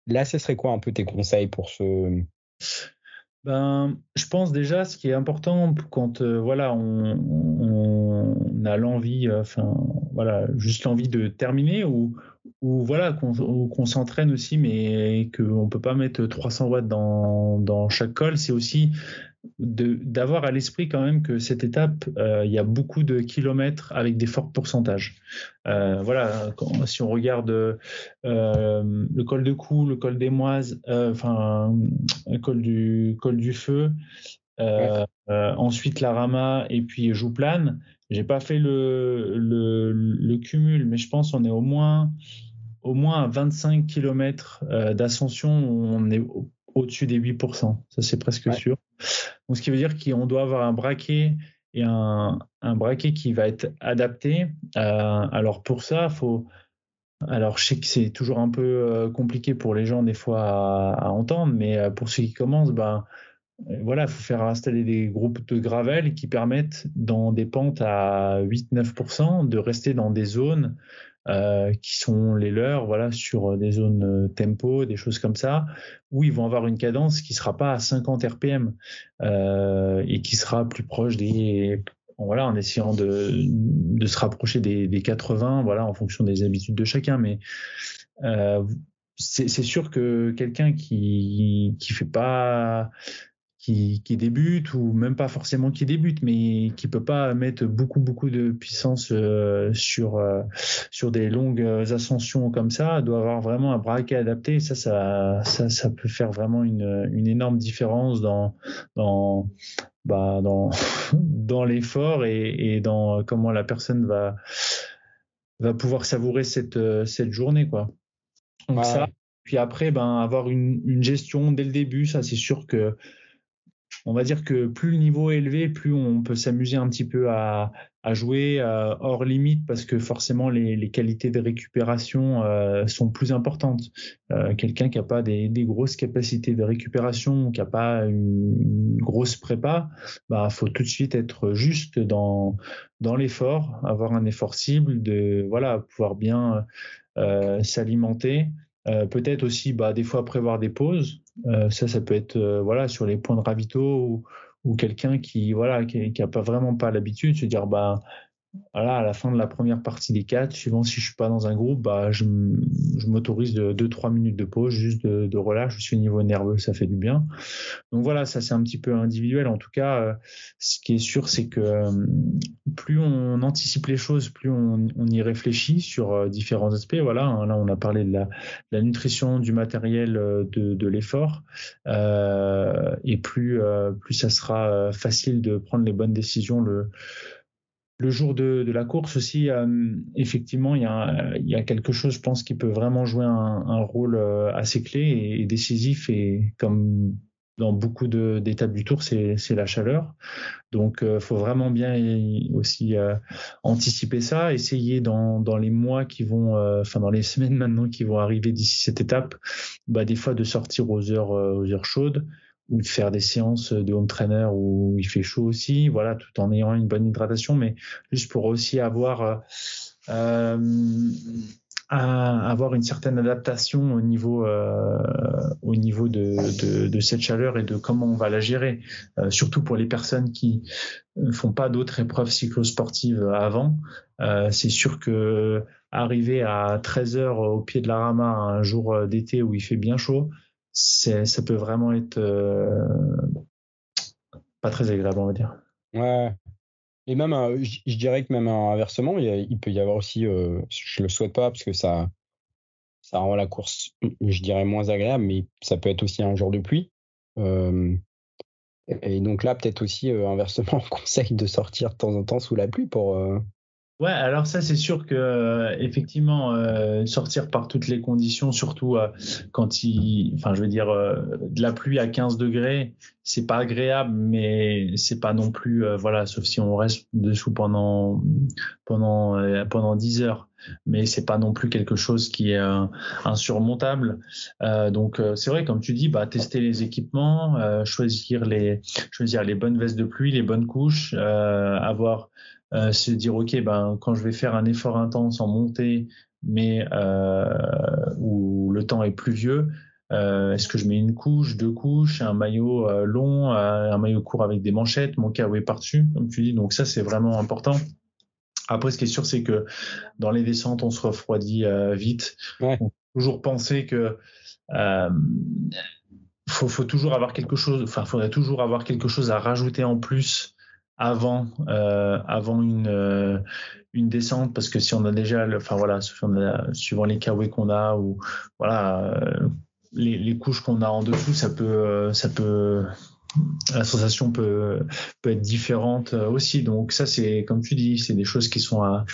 Speaker 2: Là, ce serait quoi un peu tes conseils pour ce,
Speaker 3: ben, je pense déjà ce qui est important quand euh, voilà on, on, a l'envie, euh, enfin voilà juste l'envie de terminer ou ou voilà qu'on s'entraîne aussi, mais qu'on peut pas mettre 300 watts dans, dans chaque col, c'est aussi d'avoir à l'esprit quand même que cette étape, euh, il y a beaucoup de kilomètres avec des forts pourcentages. Euh, voilà, si on regarde euh, le col de Cou, le col des Moises, enfin le col du col du Feu, ensuite la Rama et puis Jouplane. J'ai pas fait le, le, le, cumul, mais je pense qu'on est au moins au moins à 25 km d'ascension, on est au-dessus des 8%. Ça, c'est presque sûr. Donc, ce qui veut dire qu'on doit avoir un braquet et un, braquet qui va être adapté. Euh, alors, pour ça, faut. Alors, je sais que c'est toujours un peu euh, compliqué pour les gens, des fois, à, entendre, mais euh, pour ceux qui commencent, ben. Voilà, il faut faire installer des groupes de gravel qui permettent, dans des pentes à 8-9%, de rester dans des zones euh, qui sont les leurs, voilà, sur des zones euh, tempo, des choses comme ça, où ils vont avoir une cadence qui sera pas à 50 RPM euh, et qui sera plus proche des voilà, en essayant de, de se rapprocher des, des, 80, voilà, en fonction des habitudes de chacun. Mais euh, c'est sûr que quelqu'un qui qui fait pas qui, qui, débute ou même pas forcément qui débute, mais qui peut pas mettre beaucoup beaucoup de puissance euh, sur euh, sur des longues ascensions comme ça, doit avoir vraiment un braquet adapté. Ça, ça, ça, ça peut faire vraiment une, une énorme différence dans dans bah, dans dans l'effort et, et dans comment la personne va va pouvoir savourer cette cette journée quoi. Donc ça. Puis après, ben avoir une, une gestion dès le début, ça c'est sûr que on va dire que plus le niveau est élevé, plus on peut s'amuser un petit peu à, jouer euh, hors limite parce que forcément les, qualités de récupération euh, sont plus importantes. Euh, Quelqu'un qui n'a pas des, grosses capacités de récupération, qui n'a pas une, grosse prépa, bah faut tout de suite être juste dans dans l'effort, avoir un effort cible, de voilà pouvoir bien s'alimenter. Euh, peut-être aussi bah, des fois prévoir des pauses. Euh, ça, ça peut être euh, voilà sur les points de ravito ou, ou quelqu'un qui voilà qui, qui a pas vraiment pas l'habitude de se dire bah voilà, à la fin de la première partie des quatre, suivant si je suis pas dans un groupe, bah, je, je m'autorise de 2-3 minutes de pause, juste de, relâche. Je suis au niveau nerveux, ça fait du bien. Donc voilà, ça c'est un petit peu individuel. En tout cas, euh, ce qui est sûr, c'est que euh, plus on anticipe les choses, plus on, on y réfléchit sur euh, différents aspects. Voilà, hein, là on a parlé de la, la nutrition, du matériel, de, de l'effort, et plus plus ça sera facile de prendre les bonnes décisions le le jour de, la course aussi, euh, effectivement, il y, a, quelque chose, je pense, qui peut vraiment jouer un, rôle euh, assez clé et, décisif. Et comme dans beaucoup d'étapes du tour, c'est la chaleur. Donc, il euh, faut vraiment bien aussi anticiper ça, essayer dans, les mois qui vont, enfin dans les semaines maintenant qui vont arriver d'ici cette étape, bah, des fois de sortir aux heures, chaudes, faire des séances de home trainer où il fait chaud aussi, voilà, tout en ayant une bonne hydratation, mais juste pour aussi avoir euh, avoir une certaine adaptation au niveau euh, au niveau de, de, de, cette chaleur et de comment on va la gérer, euh, surtout pour les personnes qui ne font pas d'autres épreuves cyclosportives avant. Euh, c'est sûr que arriver à 13 heures au pied de la Rama un jour d'été où il fait bien chaud, ça peut vraiment être euh, pas très agréable, on va dire.
Speaker 2: Ouais. Et même, euh, je dirais que même inversement, il, peut y avoir aussi, euh, je le souhaite pas parce que ça, ça rend la course, je dirais, moins agréable, mais ça peut être aussi un jour de pluie. et donc là, peut-être aussi, inversement, on conseille de sortir de temps en temps sous la pluie pour,
Speaker 3: Ouais, alors ça c'est sûr que euh, effectivement euh, sortir par toutes les conditions, surtout euh, quand il, enfin je veux dire de la pluie à 15 degrés, c'est pas agréable, mais c'est pas non plus voilà, sauf si on reste dessous pendant pendant pendant 10 heures, mais c'est pas non plus quelque chose qui est insurmontable. donc c'est vrai comme tu dis, bah tester les équipements, choisir les choisir les bonnes vestes de pluie, les bonnes couches, avoir euh, se dire ok ben quand je vais faire un effort intense en montée mais euh, où le temps est pluvieux euh, est-ce que je mets une couche deux couches un maillot euh, long un maillot court avec des manchettes mon kawaii par dessus comme tu dis. Donc ça c'est vraiment important. Après ce qui est sûr c'est que dans les descentes on se refroidit vite. Ouais. on peut toujours penser que faut, faut toujours avoir quelque chose enfin faudrait toujours avoir quelque chose à rajouter en plus avant euh, avant une euh, une descente parce que si on a déjà le, enfin voilà suivant les kawaii qu'on a ou voilà euh, les, les, couches qu'on a en dessous ça peut ça peut la sensation peut peut être différente aussi. Donc ça c'est comme tu dis c'est des choses qui sont à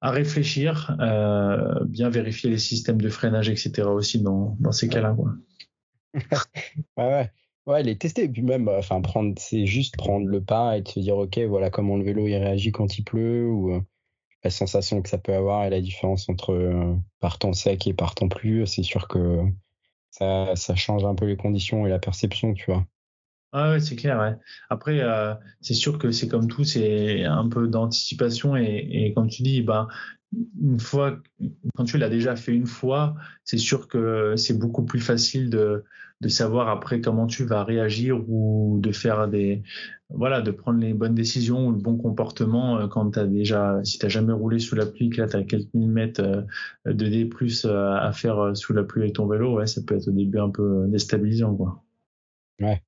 Speaker 3: à réfléchir bien vérifier les systèmes de freinage etc aussi dans dans ces cas là quoi.
Speaker 2: Ouais ouais Ouais, les tester. Et puis même, bah, enfin, prendre, c'est juste prendre le pas et de se dire, OK, voilà comment le vélo il réagit quand il pleut ou euh, la sensation que ça peut avoir et la différence entre euh, partant sec et partant pluie. C'est sûr que ça, ça change un peu les conditions et la perception, tu vois.
Speaker 3: Ah ouais, c'est clair. Ouais. Après, euh, c'est sûr que c'est comme tout, c'est un peu d'anticipation et, et, comme tu dis, bah, une fois, quand tu l'as déjà fait une fois, c'est sûr que c'est beaucoup plus facile de, de savoir après comment tu vas réagir ou de faire des, voilà, de prendre les bonnes décisions ou le bon comportement euh, quand tu as déjà, si tu jamais roulé sous la pluie, que là tu as quelques millimètres euh, de D plus euh, à faire sous la pluie avec ton vélo, ouais, ça peut être au début un peu déstabilisant, quoi.
Speaker 2: Ouais.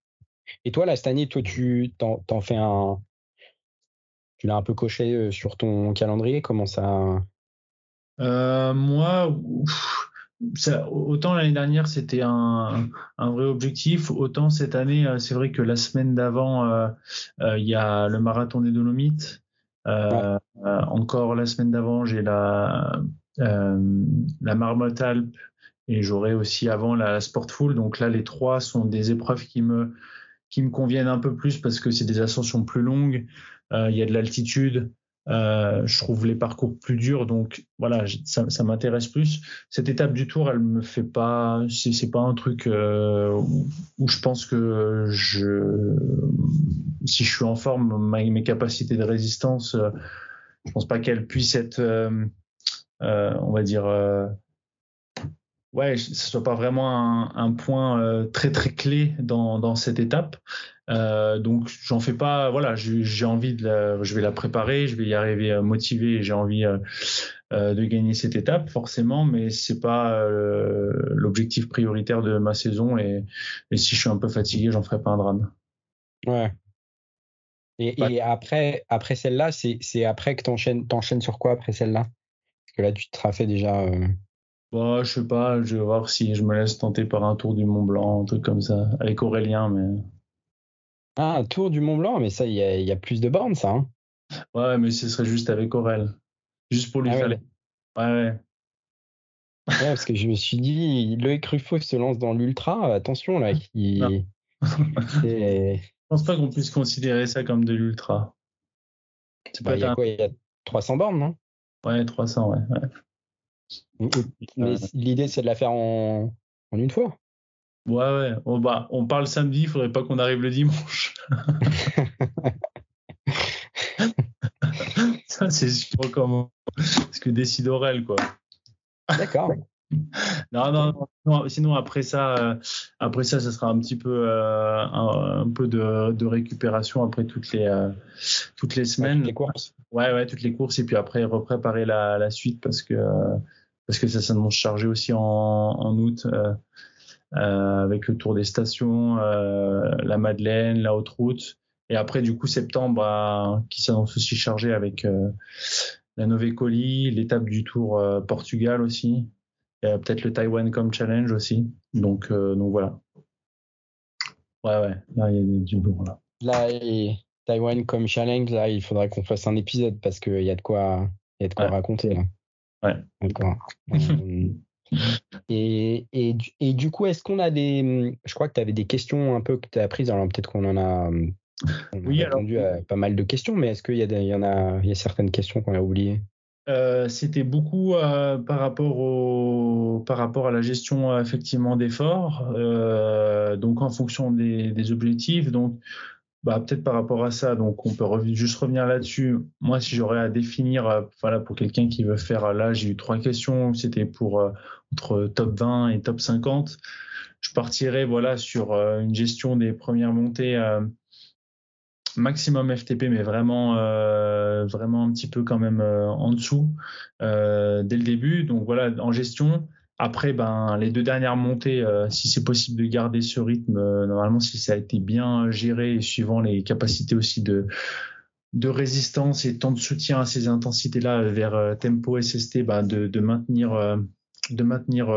Speaker 2: Et toi, là, cette année, toi, tu t'en, fais un. Tu l'as un peu coché sur ton calendrier? Comment ça
Speaker 3: Moi, autant l'année dernière c'était un, vrai objectif, autant cette année c'est vrai que la semaine d'avant il y a le marathon des Dolomites. encore la semaine d'avant j'ai la la Marmotte Alpes et j'aurai aussi avant la Sportful. Donc là, les trois sont des épreuves qui me, qui me conviennent un peu plus parce que c'est des ascensions plus longues. Euh, il y a de l'altitude. Euh, je trouve les parcours plus durs, donc voilà, ça, m'intéresse plus. Cette étape du Tour, elle me fait pas, c'est pas un truc euh, où, je pense que je, si je suis en forme, mes capacités de résistance, euh, je pense pas qu'elles puissent être, on va dire, ouais, ce soit pas vraiment un, point euh, très très clé dans, dans cette étape. Euh, donc j'en fais pas. Voilà, j'ai envie de la, je vais la préparer, je vais y arriver euh, motivé. J'ai envie euh, de gagner cette étape forcément, mais c'est pas l'objectif prioritaire de ma saison. Et, et, si je suis un peu fatigué, j'en ferai pas un drame.
Speaker 2: Ouais. Et, et après, après celle-là, c'est après que t'enchaînes, t'enchaînes sur quoi après celle-là? Parce que là, tu te fait déjà.
Speaker 3: Bah, je sais pas, je vais voir si je me laisse tenter par un tour du Mont Blanc, un truc comme ça, avec Aurélien, mais.
Speaker 2: Ah, un tour du Mont Blanc, mais ça, il y a, plus de bornes, ça. Hein
Speaker 3: ouais, mais ce serait juste avec Aurel. Juste pour lui ah faire. Ouais, ouais.
Speaker 2: ouais. parce que je me suis dit, Loïc Ruffo se lance dans l'ultra, attention là.
Speaker 3: Il... je pense pas qu'on puisse considérer ça comme de l'ultra.
Speaker 2: Bah, il y a quoi Il y a 300 bornes, non?
Speaker 3: Ouais, 300, ouais. ouais.
Speaker 2: Mais l'idée, c'est de la faire en, en une fois.
Speaker 3: Ouais, ouais. On, bah, on parle samedi, il faudrait pas qu'on arrive le dimanche. ça, c'est sûr comment. Ce que décide Aurel, quoi.
Speaker 2: D'accord.
Speaker 3: non, non, non, sinon après ça, euh, après ça, ça sera un petit peu, euh, un, peu de, de, récupération après toutes les, euh, toutes les semaines. toutes
Speaker 2: les courses.
Speaker 3: Ouais, ouais, toutes les courses et puis après repréparer la, la suite parce que parce que ça s'annonce chargé aussi en, en août euh, euh, avec le tour des stations, euh, la Madeleine, la Haute Route. Et après, du coup, septembre, bah, qui s'annonce aussi chargé avec la Nové Colis, l'étape du Tour Portugal aussi, et peut-être le Taiwan comme challenge aussi. Donc, donc voilà. Ouais, ouais, là, il y a du lourd là.
Speaker 2: Là, Taiwan comme challenge, là, il faudrait qu'on fasse un épisode parce qu'il y a de quoi, y a de quoi raconter là.
Speaker 3: Ouais.
Speaker 2: D'accord. Euh, et, et, et, du coup, est-ce qu'on a des. Je crois que tu avais des questions un peu que tu as prises. Alors peut-être qu'on en a, on oui, répondu à pas mal de questions, mais est-ce qu'il y, a y en a, il y a certaines questions qu'on a oubliées?
Speaker 3: Euh, C'était beaucoup euh, par, rapport au, par rapport à la gestion effectivement d'efforts, donc en fonction des, des objectifs. Donc, bah, peut-être par rapport à ça, donc on peut juste revenir là-dessus. Moi, si j'aurais à définir, euh, voilà, pour quelqu'un qui veut faire, euh, là, j'ai eu trois questions, c'était pour euh, entre top 20 et top 50. Je partirais, voilà, sur une gestion des premières montées maximum FTP, mais vraiment, vraiment un petit peu quand même en dessous dès le début. Donc voilà, en gestion, après, ben, les deux dernières montées, euh, si c'est possible de garder ce rythme, euh, normalement, si ça a été bien géré et suivant les capacités aussi de, de résistance et temps de soutien à ces intensités-là vers euh, tempo SST, ben, de, de, maintenir, de maintenir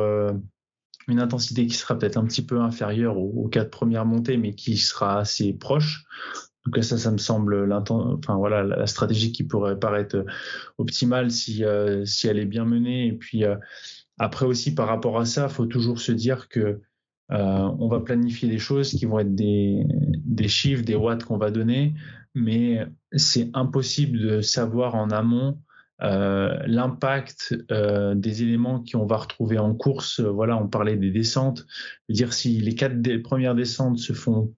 Speaker 3: une intensité qui sera peut-être un petit peu inférieure aux, quatre premières montées, mais qui sera assez proche. Donc ça, ça me semble enfin voilà la stratégie qui pourrait paraître optimale si si elle est bien menée et puis après aussi, par rapport à ça, il faut toujours se dire que euh, on va planifier des choses qui vont être des, des chiffres, des watts qu'on va donner, mais c'est impossible de savoir en amont euh, l'impact euh, des éléments qu'on va retrouver en course. Voilà, on parlait des descentes. dire si les quatre premières descentes se font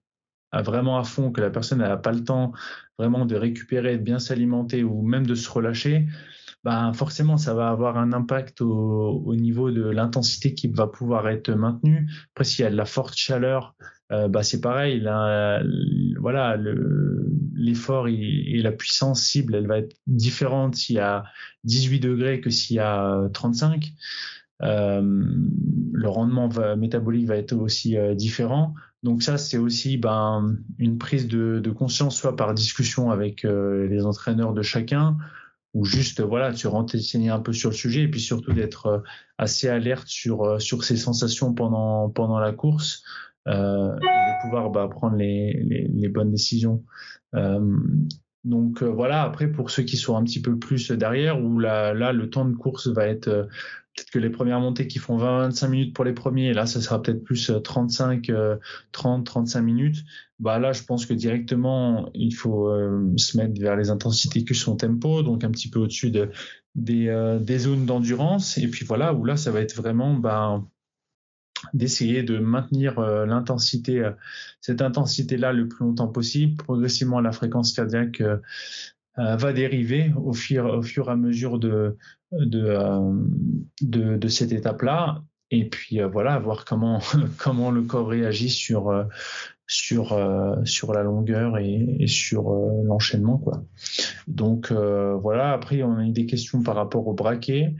Speaker 3: vraiment à fond, que la personne n'a pas le temps vraiment de récupérer, de bien s'alimenter ou même de se relâcher, ben forcément, ça va avoir un impact au, niveau de l'intensité qui va pouvoir être maintenue. Après, s'il y a de la forte chaleur, euh, bah, c'est pareil. Là, voilà, l'effort et, la puissance cible, elle va être différente s'il y a 18 degrés que s'il y a 35. le rendement métabolique va être aussi différent. Donc ça, c'est aussi ben, une prise de, conscience, soit par discussion avec les entraîneurs de chacun, ou juste voilà, tu renseigner un peu sur le sujet, et puis surtout d'être assez alerte sur sur ses sensations pendant la course, euh, et de pouvoir bah, prendre les, bonnes décisions. Donc euh, voilà, après pour ceux qui sont un petit peu plus derrière, où là, le temps de course va être euh, peut-être que les premières montées qui font 20-25 minutes pour les premiers, là ça sera peut-être plus 35, 30, 35 minutes. Bah là je pense que directement il faut euh, se mettre vers les intensités qui sont tempo, donc un petit peu au-dessus de, des, zones d'endurance. Et puis voilà, où là ça va être vraiment bah, d'essayer de maintenir euh, l'intensité, euh, cette intensité-là le plus longtemps possible. Progressivement, la fréquence cardiaque euh, va dériver au fur, au fur et à mesure de, de, de, de cette étape-là. Et puis voilà, voir comment, comment le corps réagit sur, sur euh, sur la longueur et, et sur euh, l'enchaînement quoi. Donc euh, voilà. Après on a eu des questions par rapport au braquet.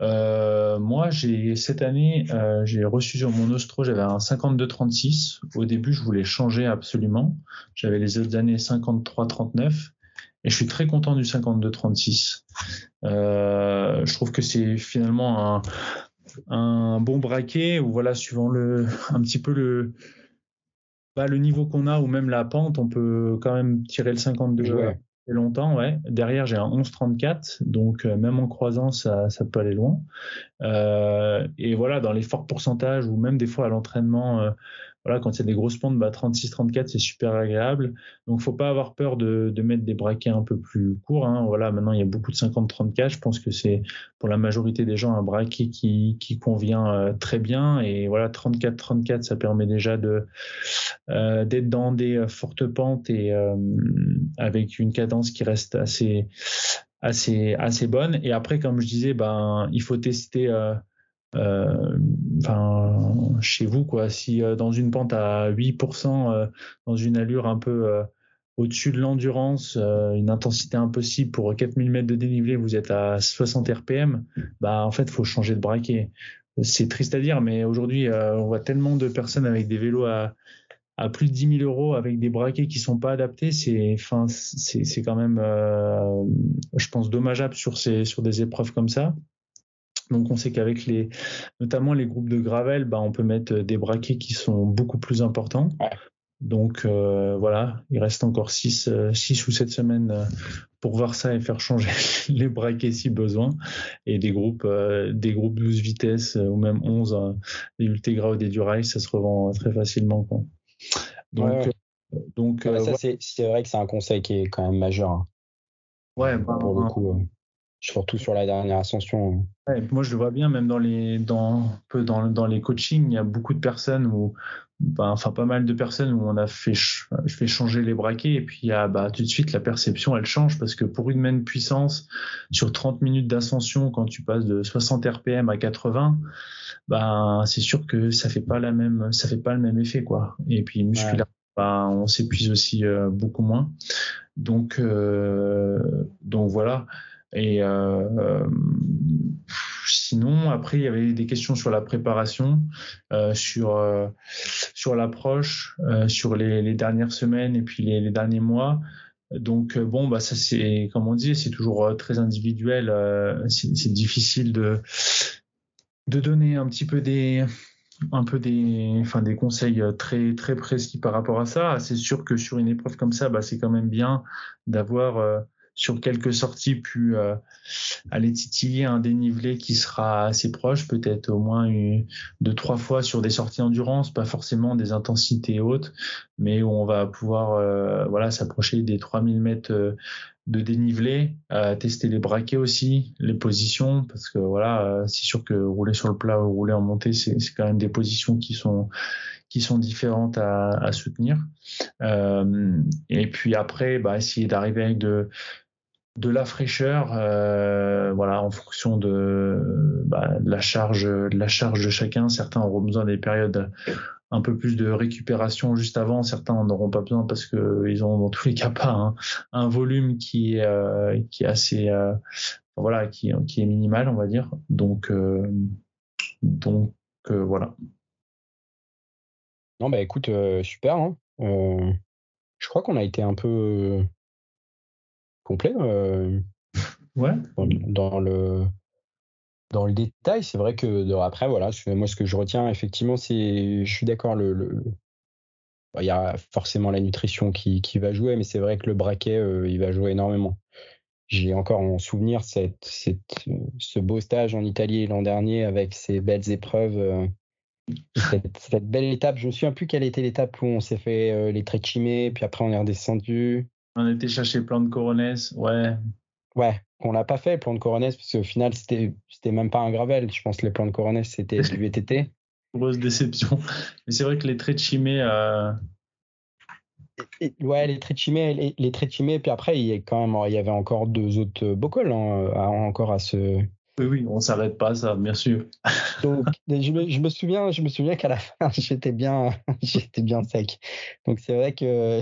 Speaker 3: moi j'ai cette année j'ai reçu sur mon ostro j'avais un 52-36. Au début je voulais changer absolument. J'avais les autres années 53-39 et je suis très content du 52-36. je trouve que c'est finalement un un bon braquet ou voilà suivant le un petit peu le bah, le niveau qu'on a ou même la pente, on peut quand même tirer le 52 ouais. longtemps. Ouais. Derrière, j'ai un 11-34, donc euh, même en croisant, ça, ça peut aller loin. Euh, et voilà, dans les forts pourcentages ou même des fois à l'entraînement, euh, voilà, quand a des grosses pentes, bah, 36-34, c'est super agréable. Donc, faut pas avoir peur de, mettre des braquets un peu plus courts. Hein. Voilà, maintenant, il y a beaucoup de 50-34. Je pense que c'est pour la majorité des gens un braquet qui, qui convient euh, très bien. Et voilà, 34-34, ça permet déjà de euh, d'être dans des euh, fortes pentes et avec une cadence qui reste assez assez assez bonne. Et après, comme je disais, ben il faut tester enfin chez vous quoi si euh, dans une pente à 8% euh, dans une allure un peu au-dessus de l'endurance, une intensité impossible pour 4000 mètres de dénivelé, vous êtes à 60 RPM, bah en fait, faut changer de braquet. C'est triste à dire, mais aujourd'hui, on voit tellement de personnes avec des vélos à, plus de 10 000 euros avec des braquets qui sont pas adaptés. C'est, enfin, c'est quand même, je pense, dommageable sur ces, sur des épreuves comme ça. Donc on sait qu'avec les, notamment les groupes de gravel, bah, on peut mettre des braquets qui sont beaucoup plus importants. Donc euh, voilà, il reste encore 6 euh, six, ou 7 semaines euh, pour voir ça et faire changer les braquets si besoin. Et des groupes, des groupes 12 vitesses ou même 11, des Ultegra ou des Durail, ça se revend très facilement. Quoi.
Speaker 2: Donc, donc ah bah ça, c'est vrai que c'est un conseil qui est quand même majeur. Hein.
Speaker 3: Ouais, bah,
Speaker 2: pour le coup surtout sur la dernière ascension.
Speaker 3: Ouais, moi, je le vois bien, même dans les, dans, peu dans, dans les coachings, il y a beaucoup de personnes où, ben, enfin, pas mal de personnes où on a fait, fait changer les braquets et puis il y a, bah, tout de suite, la perception, elle change parce que pour une même puissance, sur 30 minutes d'ascension, quand tu passes de 60 RPM à 80, ben, c'est sûr que ça fait pas la même, ça fait pas le même effet, quoi. Et puis, musculaire. Ben, on s'épuise aussi euh, beaucoup moins. Donc, euh, donc voilà. Et euh, sinon, après, il y avait des questions sur la préparation, euh, sur euh, sur l'approche, euh, sur les, les, dernières semaines et puis les, les derniers mois. Donc bon, bah ça c'est comme on dit, c'est toujours très individuel. c'est difficile de de donner un petit peu des un peu des enfin des conseils très très précis par rapport à ça. C'est sûr que sur une épreuve comme ça, bah c'est quand même bien d'avoir sur quelques sorties pu euh, aller titiller un dénivelé qui sera assez proche, peut-être au moins une, deux trois fois sur des sorties endurance, pas forcément des intensités hautes, mais où on va pouvoir euh, voilà s'approcher des 3000 mètres euh, de dénivelé, tester les braquets aussi, les positions, parce que voilà, c'est sûr que rouler sur le plat ou rouler en montée, c'est quand même des positions qui sont qui sont différentes à, soutenir. Euh, et puis après, bah, essayer d'arriver avec de, de la fraîcheur, euh, voilà, en fonction bah, de, la charge, de la charge de chacun. Certains auront besoin des périodes un peu plus de récupération juste avant. Certains n'en auront pas besoin parce que ils ont dans tous les cas pas un, un volume qui est euh, qui est assez euh, voilà qui, qui est minimal, on va dire. Donc euh, Donc voilà.
Speaker 2: Non, bah écoute, super. Hein. je crois qu'on a été un peu complet
Speaker 3: ouais.
Speaker 2: dans, le dans le détail. C'est vrai que après, voilà, moi ce que je retiens effectivement, c'est, je suis d'accord, le, il y a forcément la nutrition qui, va jouer, mais c'est vrai que le braquet, il va jouer énormément. J'ai encore en souvenir cette, cette, ce beau stage en Italie l'an dernier avec ces belles épreuves cette, belle étape, je me souviens plus quelle était l'étape où on s'est fait euh, les tréchimés, puis après on est redescendu.
Speaker 3: On était chercher plan de coronès, ouais.
Speaker 2: Ouais, on l'a pas fait, le plan de coronès, parce qu'au final, c'était, c'était même pas un gravel. Je pense que le plan de coronès, c'était du VTT.
Speaker 3: Grosse déception. Mais c'est vrai que les tréchimés. Euh...
Speaker 2: ouais, les tréchimés, les, les puis après, il y, a quand même, il y avait encore deux autres bocols hein, encore à ce,
Speaker 3: oui, oui, on s'arrête pas ça, bien sûr.
Speaker 2: Donc, je me, je me, souviens, je me souviens qu'à la fin, j'étais bien, j'étais bien sec. Donc, c'est vrai que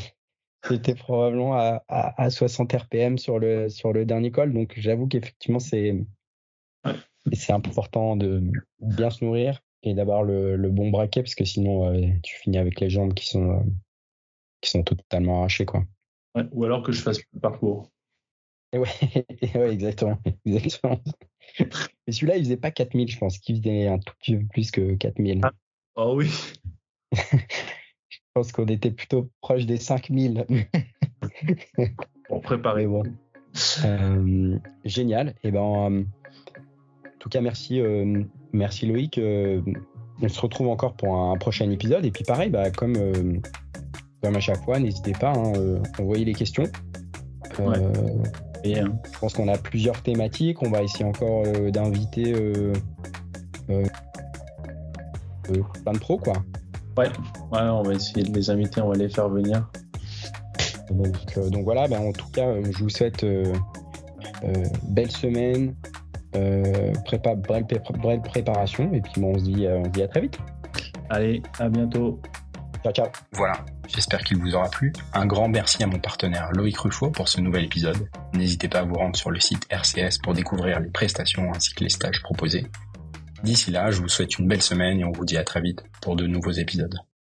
Speaker 2: j'étais probablement à, à, 60 RPM sur le, sur le dernier col. Donc, j'avoue qu'effectivement, c'est, c'est important de bien se nourrir et d'avoir le, le, bon braquet parce que sinon, euh, tu finis avec les jambes qui sont, euh, qui sont totalement arrachées, quoi.
Speaker 3: ou alors que je fasse le parcours.
Speaker 2: Ouais, ouais, exactement. exactement. Mais celui-là, il faisait pas 4000, je pense qu'il faisait un tout petit peu plus que 4000.
Speaker 3: Ah oh oui.
Speaker 2: je pense qu'on était plutôt proche des 5000.
Speaker 3: Pour préparer.
Speaker 2: Bon. Euh, génial. Et eh ben, euh, en tout cas, merci, euh, merci Loïc. on se retrouve encore pour un, prochain épisode. Et puis pareil, bah, comme, comme à chaque fois, n'hésitez pas, à hein, envoyer les questions.
Speaker 3: Ouais.
Speaker 2: Et, hein. Je pense qu'on a plusieurs thématiques. On va essayer encore d'inviter plein de pros, quoi.
Speaker 3: Ouais. ouais, on va essayer de les inviter, on va les faire venir.
Speaker 2: Donc, voilà, ben, en tout cas, je vous souhaite belle semaine, prépa belle, préparation, et puis on, se dit, on se dit à très vite.
Speaker 3: Allez, à bientôt.
Speaker 2: Ciao, ciao.
Speaker 1: Voilà, j'espère qu'il vous aura plu. Un grand merci à mon partenaire Loïc Ruffo pour ce nouvel épisode. N'hésitez pas à vous rendre sur le site RCS pour découvrir les prestations ainsi que les stages proposés. D'ici là, je vous souhaite une belle semaine et on vous dit à très vite pour de nouveaux épisodes.